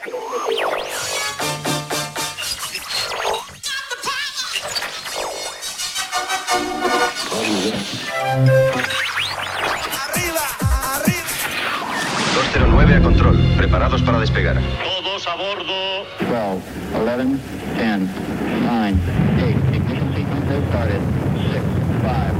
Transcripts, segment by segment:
Arriba, arriba. 209 a control, preparados para despegar. Todos a bordo. 12, 11, 10, 9, 8, ignition sequence has started. 6, 5,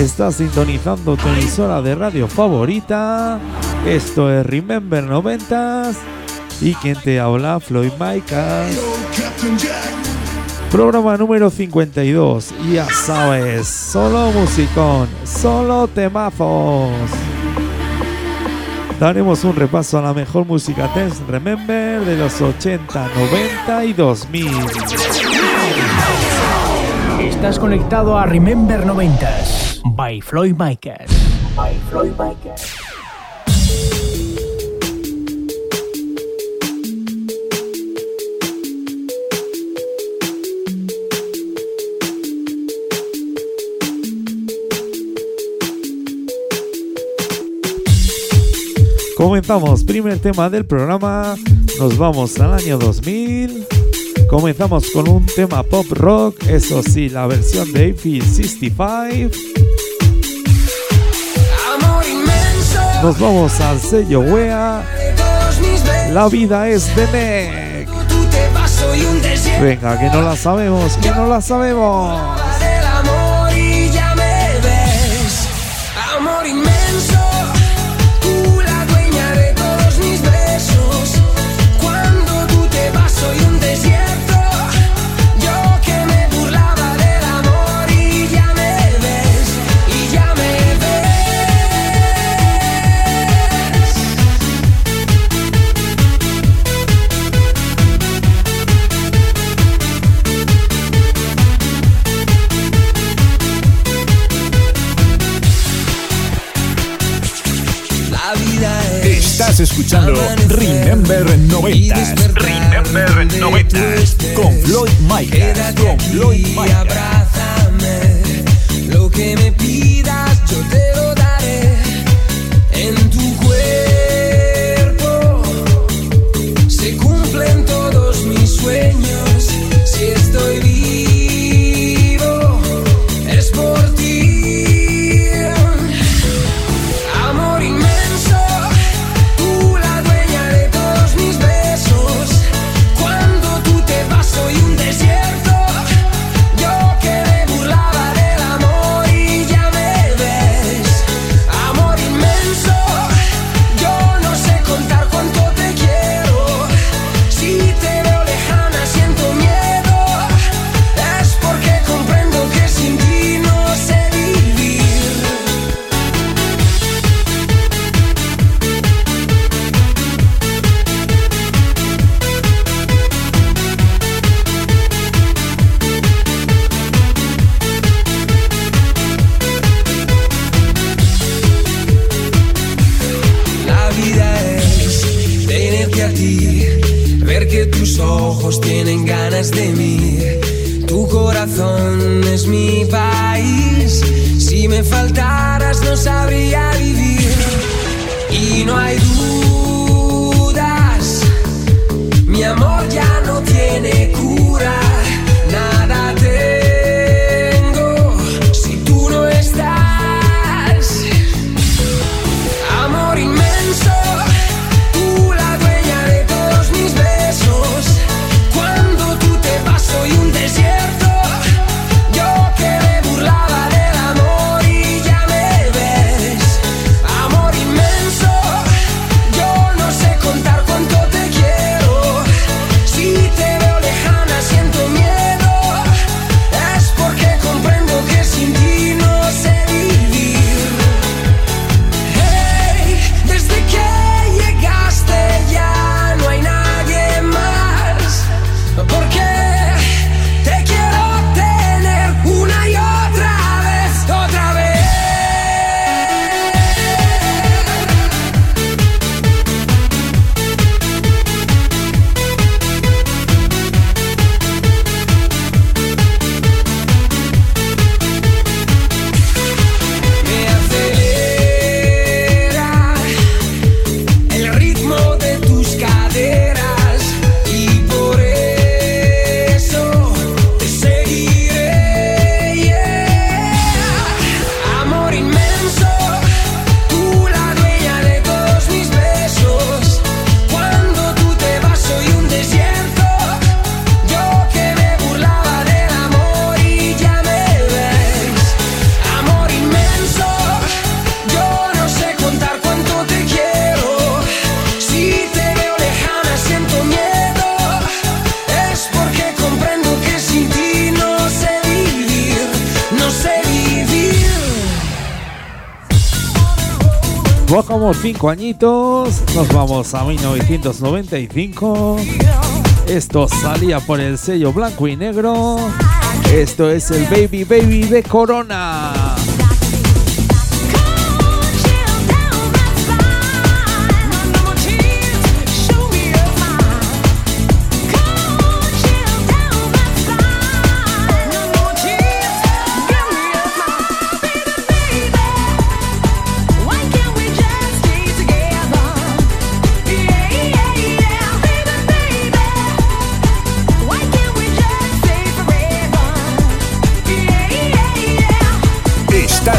Estás sintonizando tu emisora de radio favorita. Esto es Remember 90 y quien te habla, Floyd Micas. Programa número 52. Y ya sabes, solo musicón, solo temazos. Daremos un repaso a la mejor música Dance Remember de los 80, 90 y 2000. Estás conectado a Remember 90s by Floyd Micas. By Floyd Micas. Comenzamos, primer tema del programa. Nos vamos al año 2000. Comenzamos con un tema pop rock, eso sí, la versión de AP 65. Nos vamos al sello Wea. La vida es de Neck. Venga, que no la sabemos, que no la sabemos. Estás escuchando Remember 90 Remember 90. con Floyd Micas. Con Floyd. Lo que me pidas Pasamos cinco añitos, nos vamos a 1995. Esto salía por el sello blanco y negro. Esto es el Baby Baby de Corona.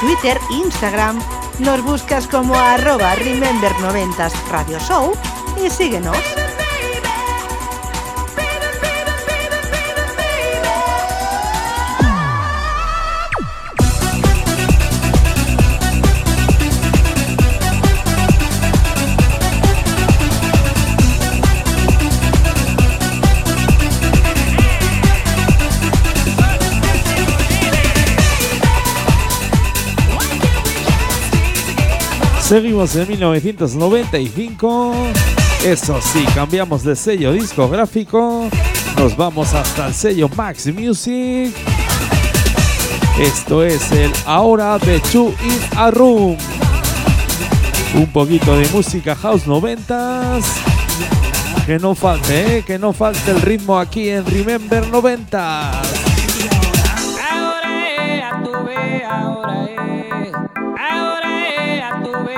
Twitter, Instagram. Nos buscas como arroba remember90 Radio Show y síguenos. Seguimos en 1995. Eso sí, cambiamos de sello discográfico. Nos vamos hasta el sello Max Music. Esto es el Ahora de Chu in a Room. Un poquito de música house noventas. Que no falte, ¿eh? que no falte el ritmo aquí en Remember 90. Ahora, ahora, ahora, ahora, ahora,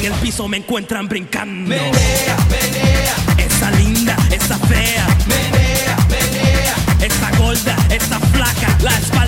En el piso me encuentran brincando. Menea, menea, Esa linda, esa fea, menea, menea. esa gorda, esa flaca, la espalda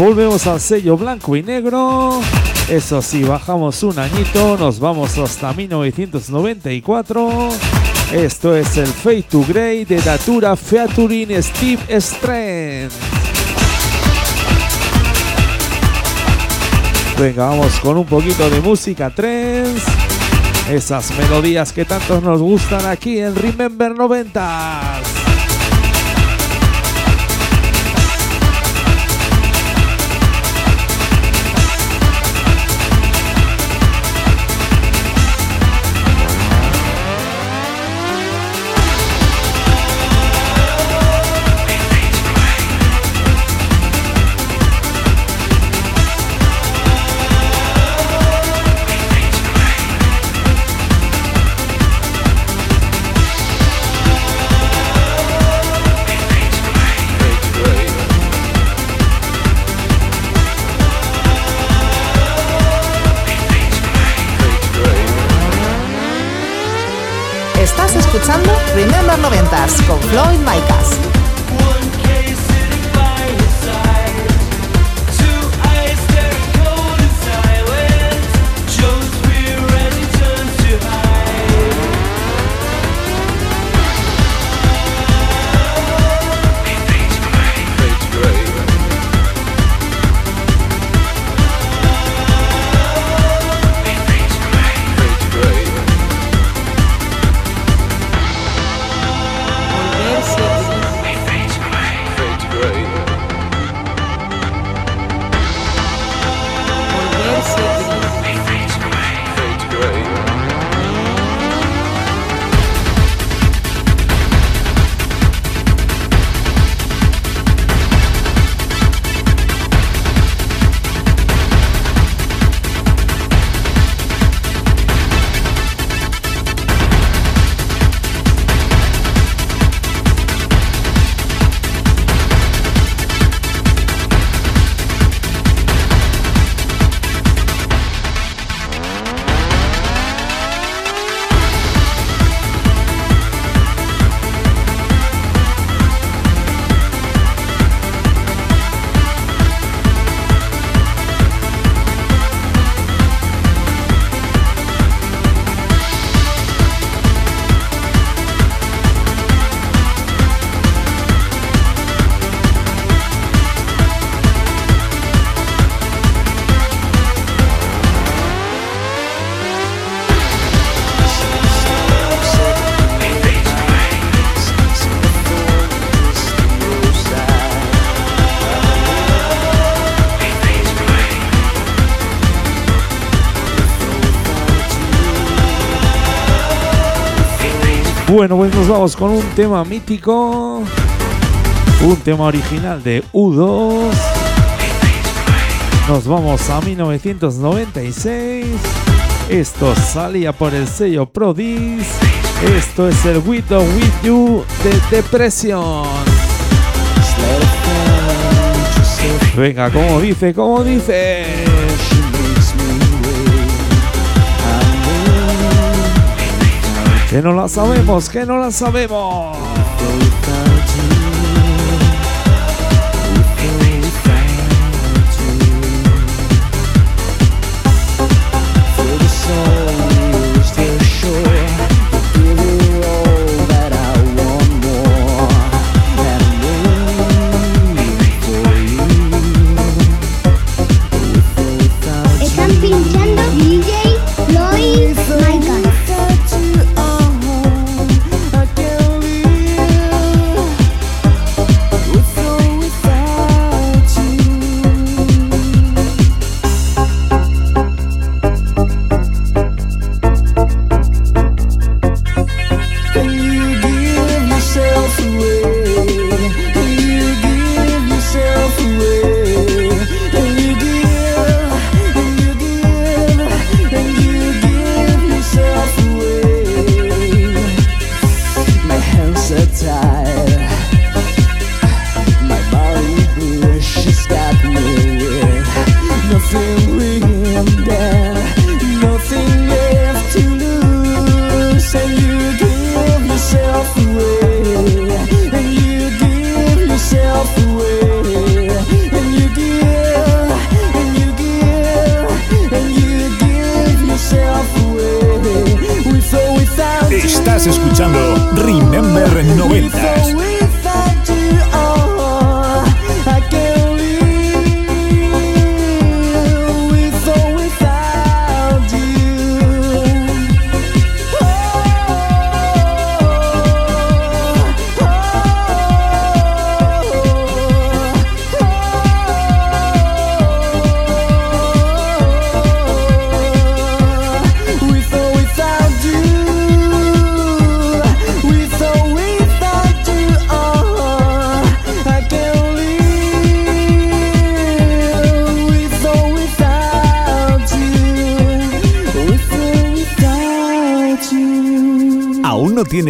Volvemos al sello blanco y negro. Eso sí, bajamos un añito, nos vamos hasta 1994. Esto es el Fade to Grey de Datura featuring Steve Strand. Venga, vamos con un poquito de música trance. Esas melodías que tanto nos gustan aquí en Remember 90s. Bueno, pues nos vamos con un tema mítico. Un tema original de U2. Nos vamos a 1996. Esto salía por el sello Prodis. Esto es el With or With You de Depresión. Venga, como dice, como dice. Que no la sabemos, que no la sabemos.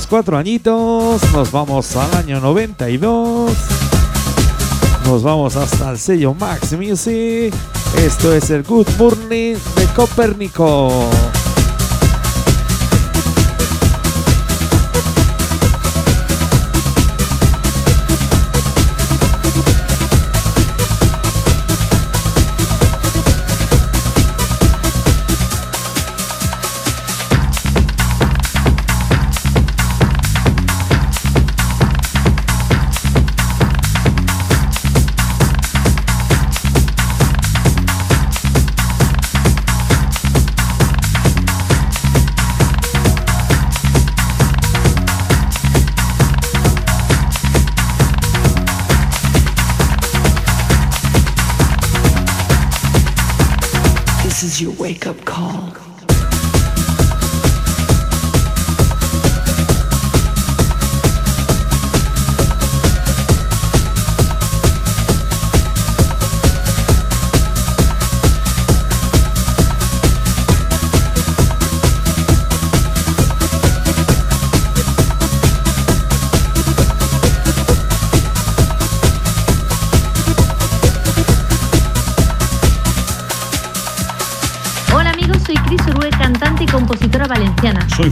Bajamos cuatro añitos, nos vamos al año 92. Nos vamos hasta el sello Max Music. Esto es el Good Morning de Copérnico.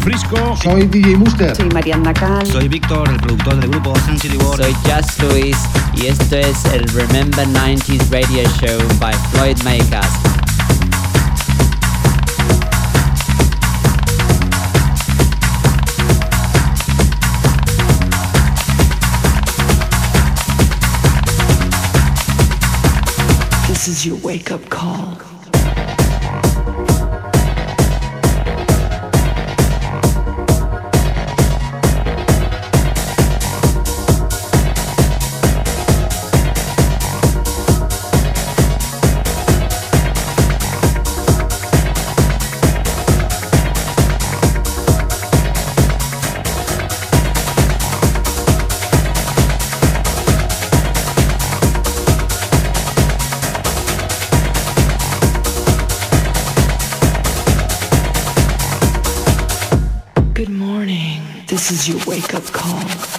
Frisco. Soy DJ Muster. Soy Mariana Cal. Soy Víctor, el productor del grupo Sun City World. Soy Just Luis y esto es el Remember 90s Radio Show by Floyd Makers. This is your wake up call. Your wake up call.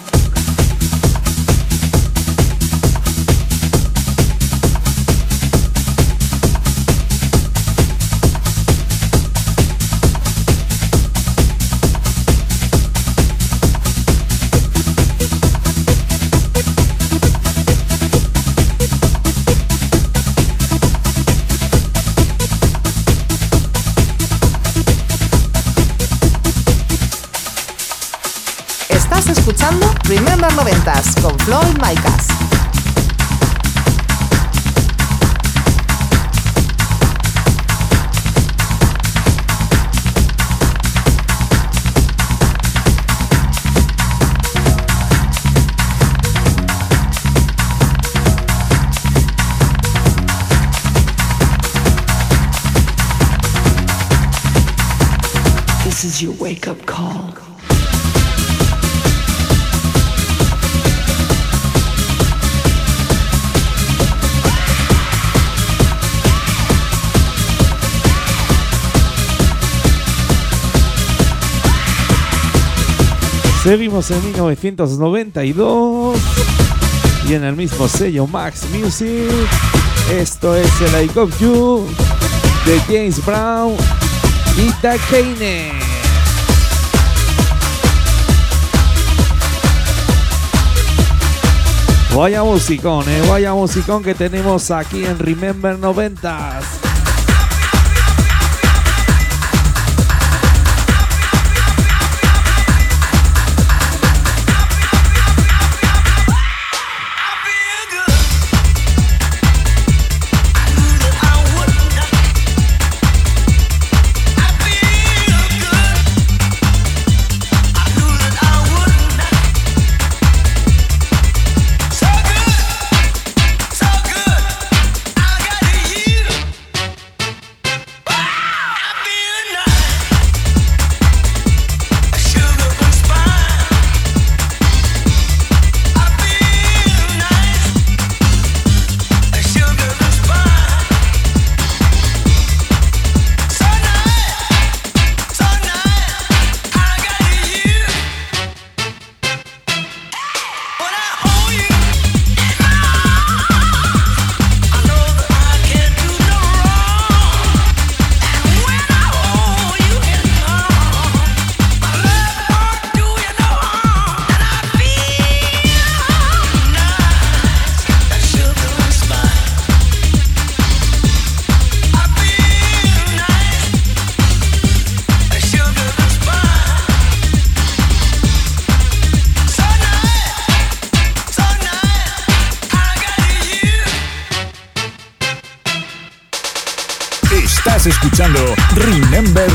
Escuchando Remember 90s con Floyd Micas. This is your wake up call. Seguimos en 1992 y en el mismo sello Max Music. Esto es el I Got You de James Brown y Kane. Vaya musicón, eh, vaya musicón que tenemos aquí en Remember 90s. Remember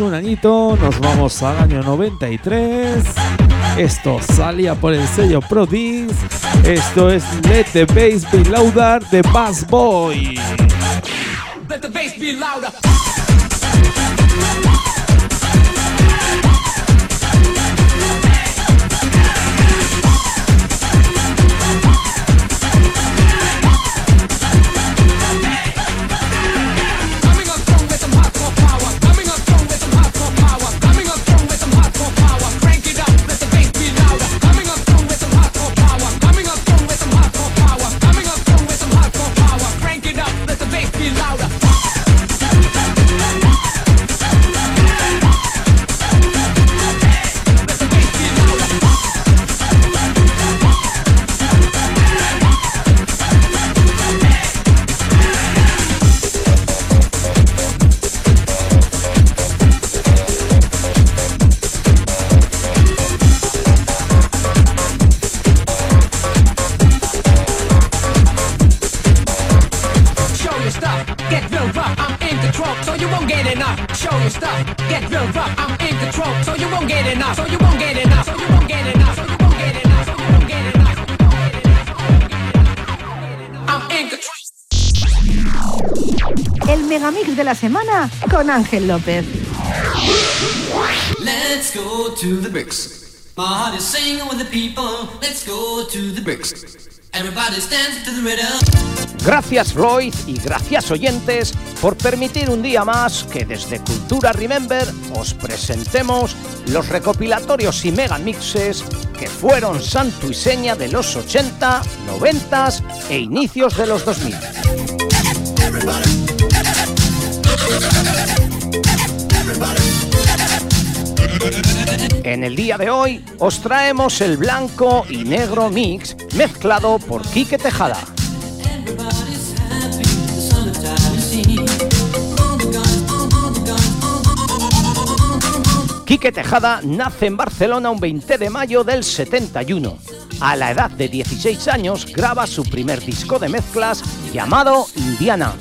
Un añito, nos vamos al año 93. Esto salía por el sello Pro. Esto es Let the Bass Be Louder de Bass Boy. Let the bass be louder. Semana con Ángel López. Let's go to the bricks. My heart is singing with the people. Let's go to the bricks. Everybody's dancing to the rhythm. Gracias Floyd y gracias oyentes por permitir un día más que desde Cultura Remember os presentemos los recopilatorios y megamixes que fueron santo y seña de los 80, 90 e inicios de los 2000. En el día de hoy os traemos el blanco y negro mix mezclado por Quique Tejada. Quique Tejada nace en Barcelona un 20 de mayo del 71. A la edad de 16 años graba su primer disco de mezclas llamado Indiana.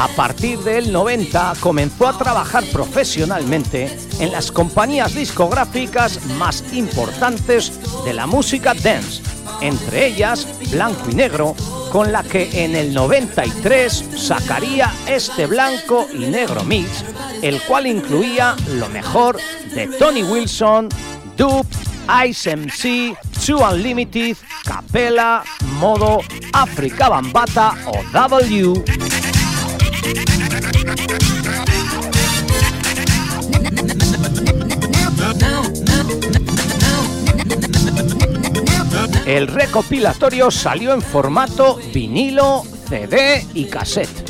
A partir del 90 comenzó a trabajar profesionalmente en las compañías discográficas más importantes de la música dance, entre ellas Blanco y Negro, con la que en el 93 sacaría este blanco y negro mix, el cual incluía lo mejor de Tony Wilson, Dub, Ice MC, Two Unlimited, Capella, Modo, Africa Bambata o W. El recopilatorio salió en formato vinilo, CD y cassette.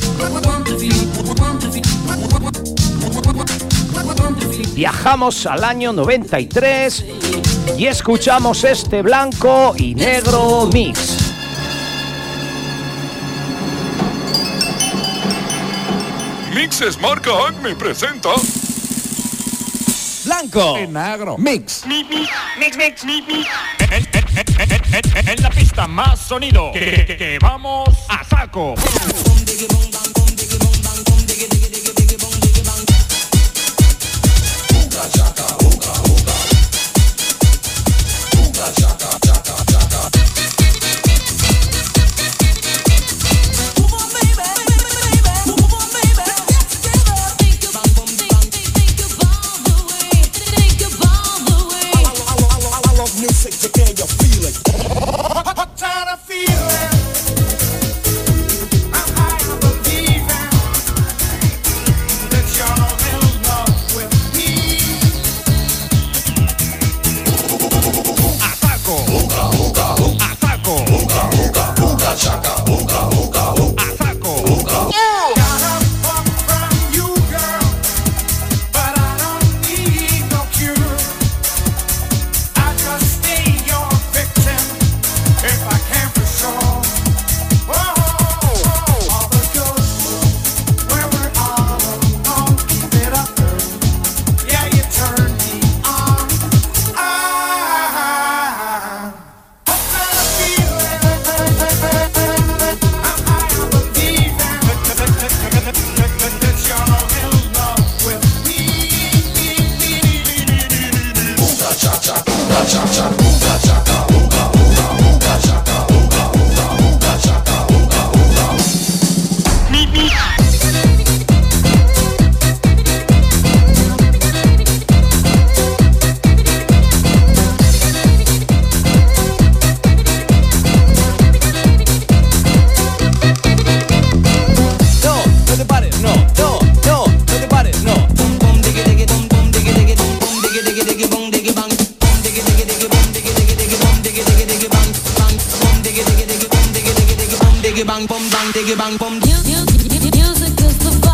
Viajamos al año 93 y escuchamos este blanco y negro mix. Mixes Marca Acme presenta. Blanco. Y negro. Mix. Mix, mix, mix. En, en- en- en- en la pista más sonido. Que, que- que vamos a saco. diggy bang bum bang diggy bang bum. Music is the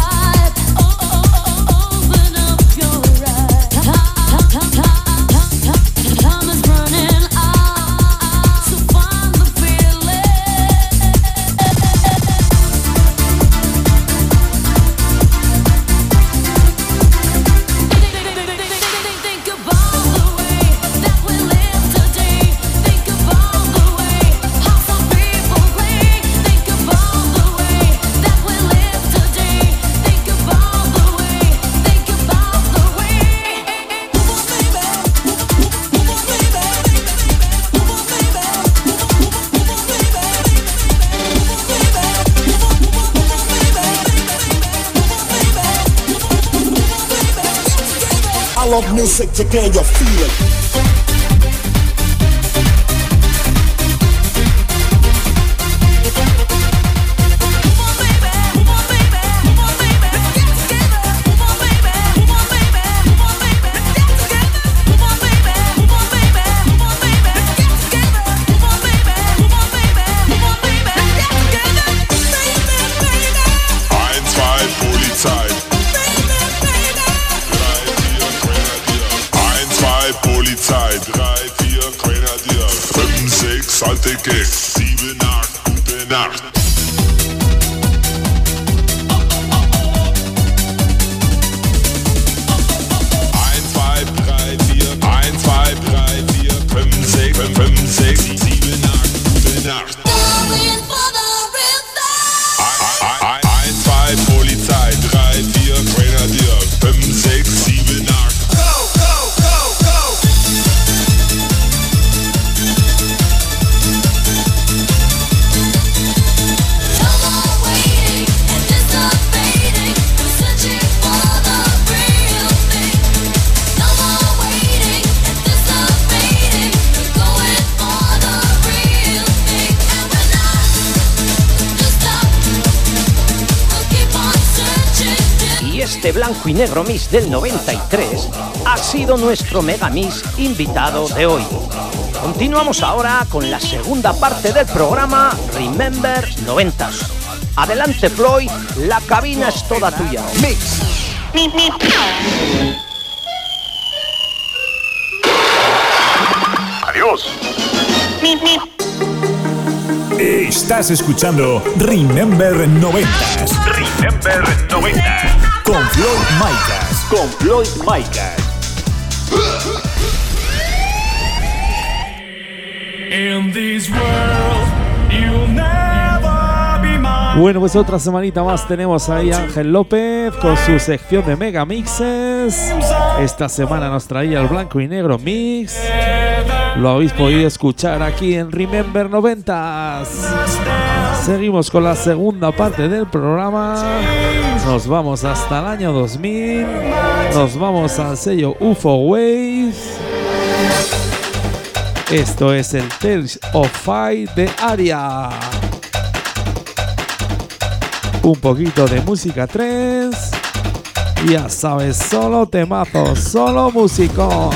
love music, you can you feel it. Blanco y negro Miss del 93 ha sido nuestro Mega Miss invitado de hoy. Continuamos ahora con la segunda parte del programa Remember 90. Adelante Floyd, la cabina es toda tuya. Mix. Adiós. Estás escuchando Remember 90. Remember 90. Con Floyd Micas. Con Floyd Micas. In this world, you'll never be mine. Bueno, pues otra semanita más tenemos ahí a Ángel López con su sección de Mega Mixes. Esta semana nos traía el blanco y negro mix. Lo habéis podido escuchar aquí en Remember 90. Seguimos con la segunda parte del programa. Nos vamos hasta el año 2000. Nos vamos al sello UFO Waves. Esto es el Tales of Fight de Aria. Un poquito de música 3. Ya sabes, solo temazo, solo musicón.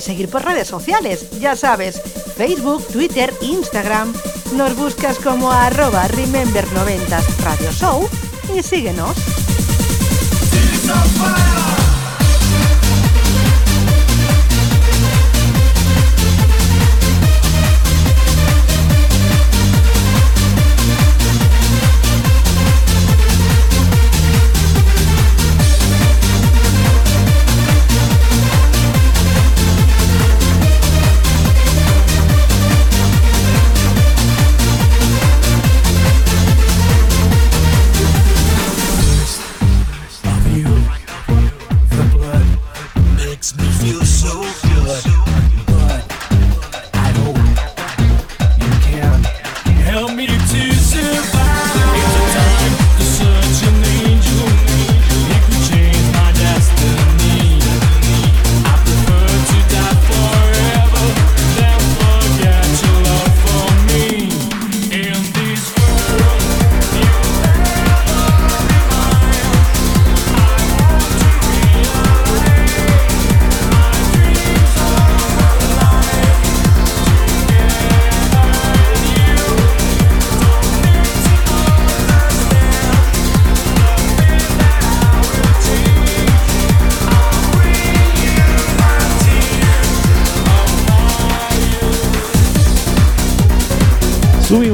Seguir por redes sociales, ya sabes, Facebook, Twitter, Instagram. Nos buscas como arroba Remember90 Radio Show y síguenos.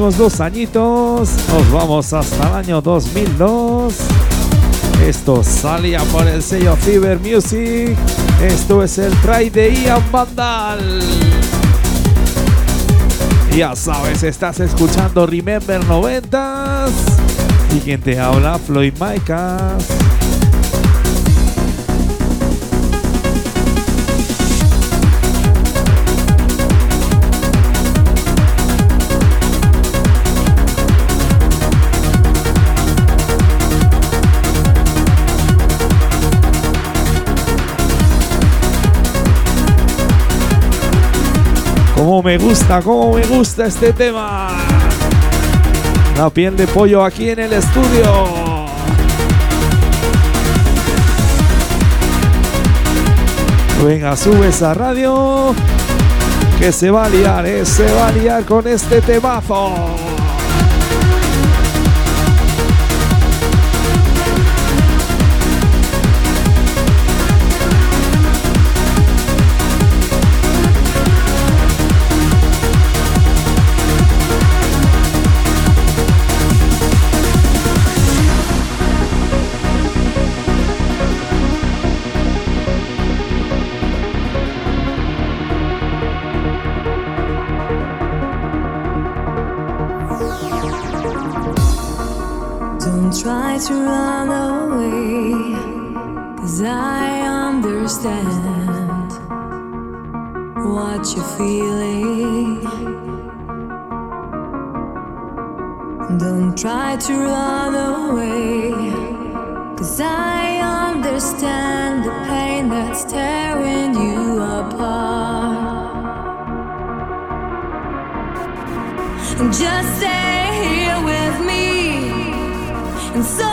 Subimos dos añitos, nos vamos hasta el año 2002. Esto salía por el sello Fever Music. Esto es el try de Ian Vandal. Ya sabes, estás escuchando Remember 90s. Y quien te habla, Floyd Micas. Cómo me gusta, cómo me gusta este tema. La piel de pollo aquí en el estudio. Venga, sube esa radio. Que se va a liar, eh, se va a liar con este temazo. To run away, cause I understand what you're feeling. Don't try to run away, cause I understand the pain that's tearing you apart. Just stay here with me, and so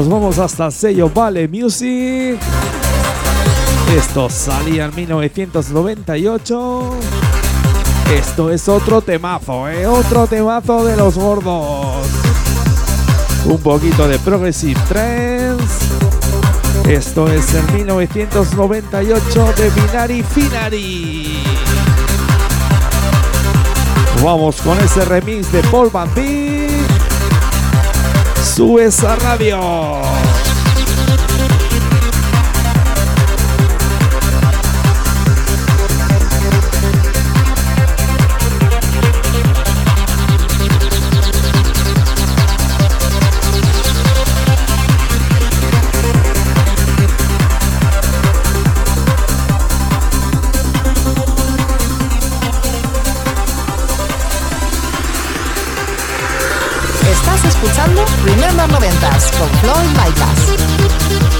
Nos vamos hasta el sello Vale Music. Esto salía en 1998. Esto es otro temazo, ¿eh? Otro temazo de los gordos. Un poquito de Progressive Trends. Esto es el 1998 de Binary Finary. Vamos con ese remix de Paul Van. Sube esa radio. Escuchando Remember 90s con Floyd Micas.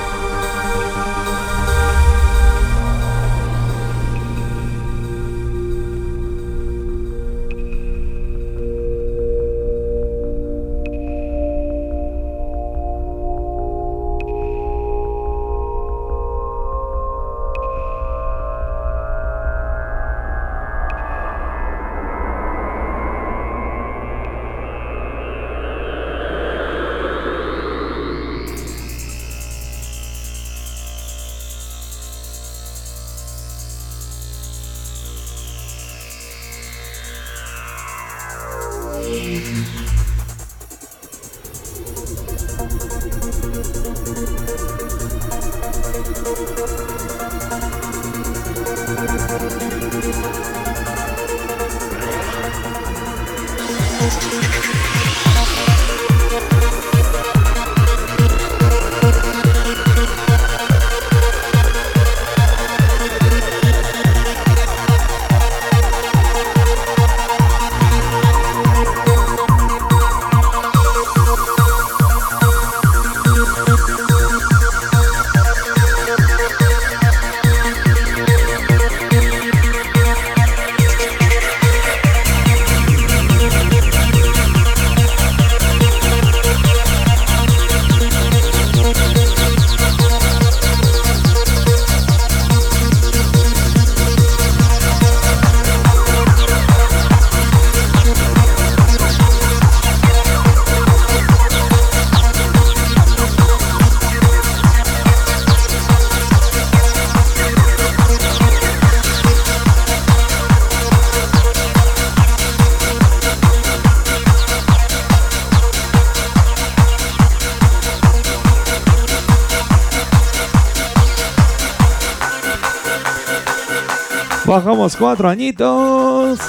Bajamos cuatro añitos.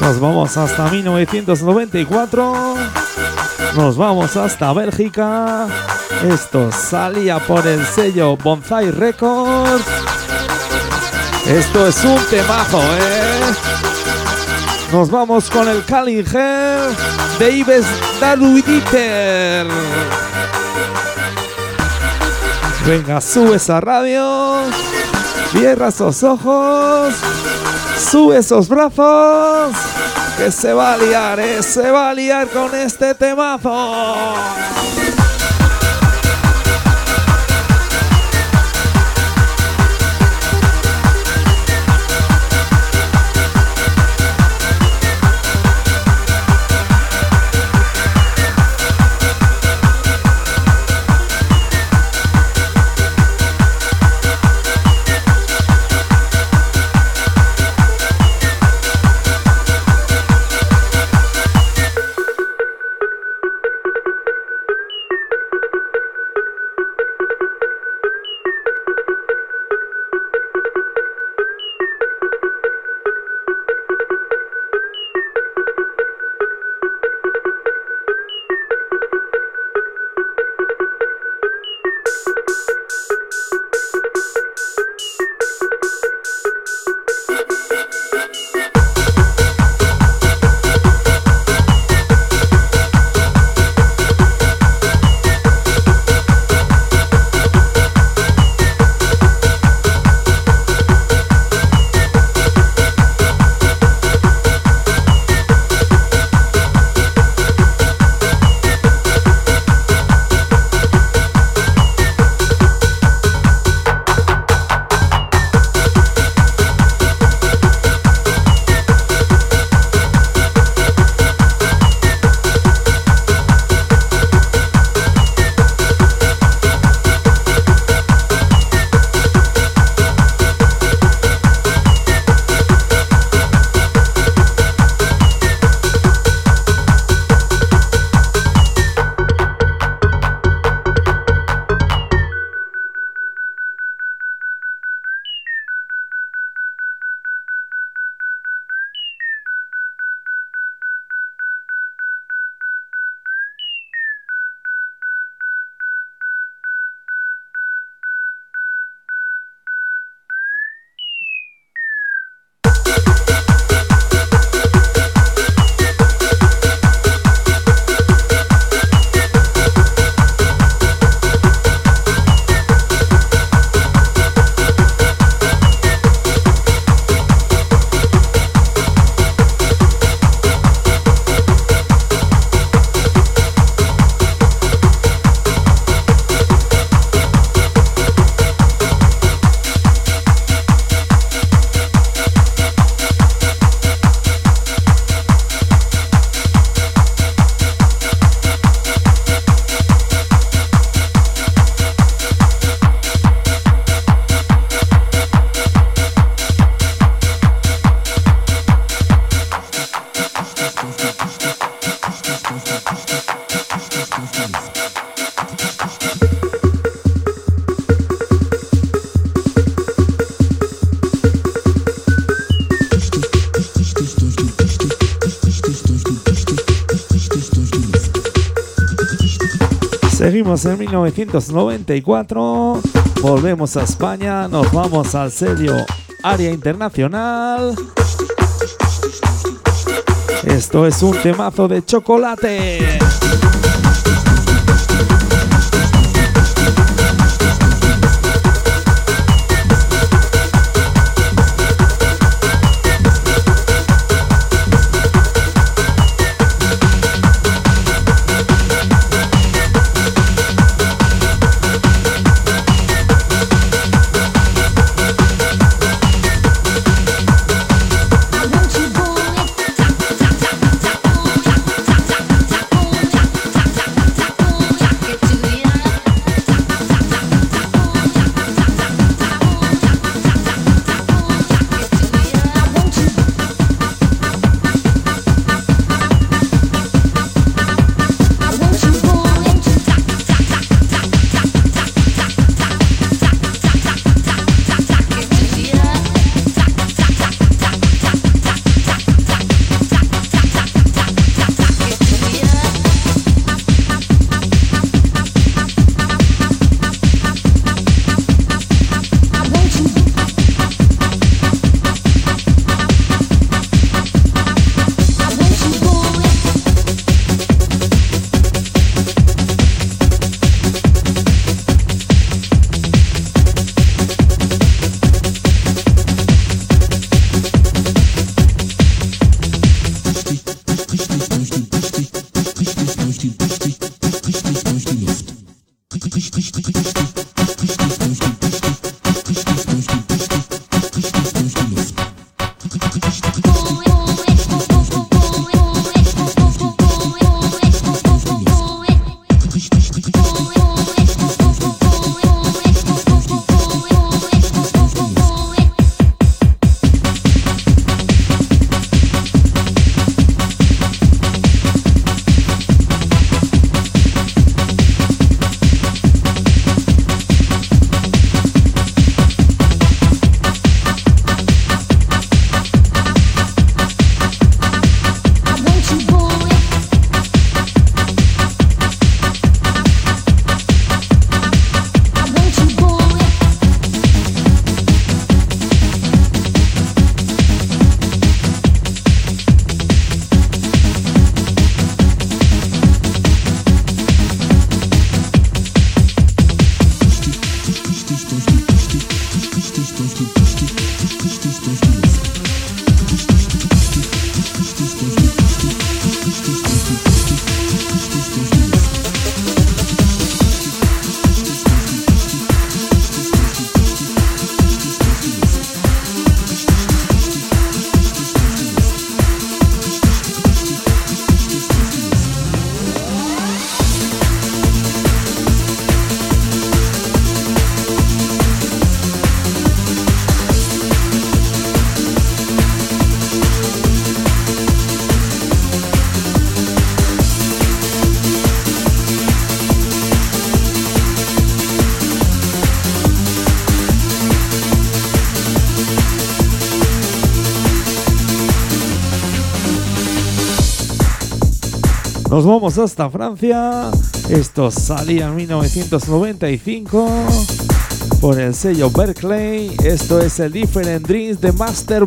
Nos vamos hasta 1994. Nos vamos hasta Bélgica. Esto salía por el sello Bonsai Records. Esto es un temazo, ¿eh? Nos vamos con el Callinger de Ives. Venga, sube esa radio. Cierra esos ojos. Sube esos brazos. Que se va a liar, ¿eh? Se va a liar con este temazo. En 1994, volvemos a España, nos vamos al sello Área Internacional. Esto es un temazo de chocolate. Nos vamos hasta Francia. Esto salía en 1995 por el sello Berkeley. Esto es el Different Dreams de Master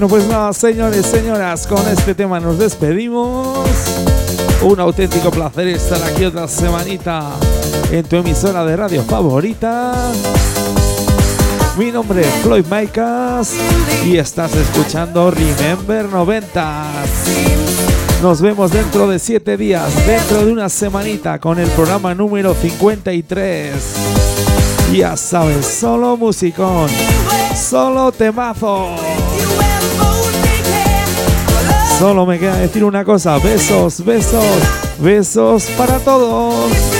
Bueno, pues nada, señores, señoras, con este tema nos despedimos. Un auténtico placer estar aquí otra semanita en tu emisora de radio favorita. Mi nombre es Floyd Micas y estás escuchando Remember 90. Nos vemos dentro de 7 días, dentro de una semanita, con el programa número 53. Ya sabes, solo musicón, solo temazo. Solo me queda decir una cosa, besos, besos, besos para todos.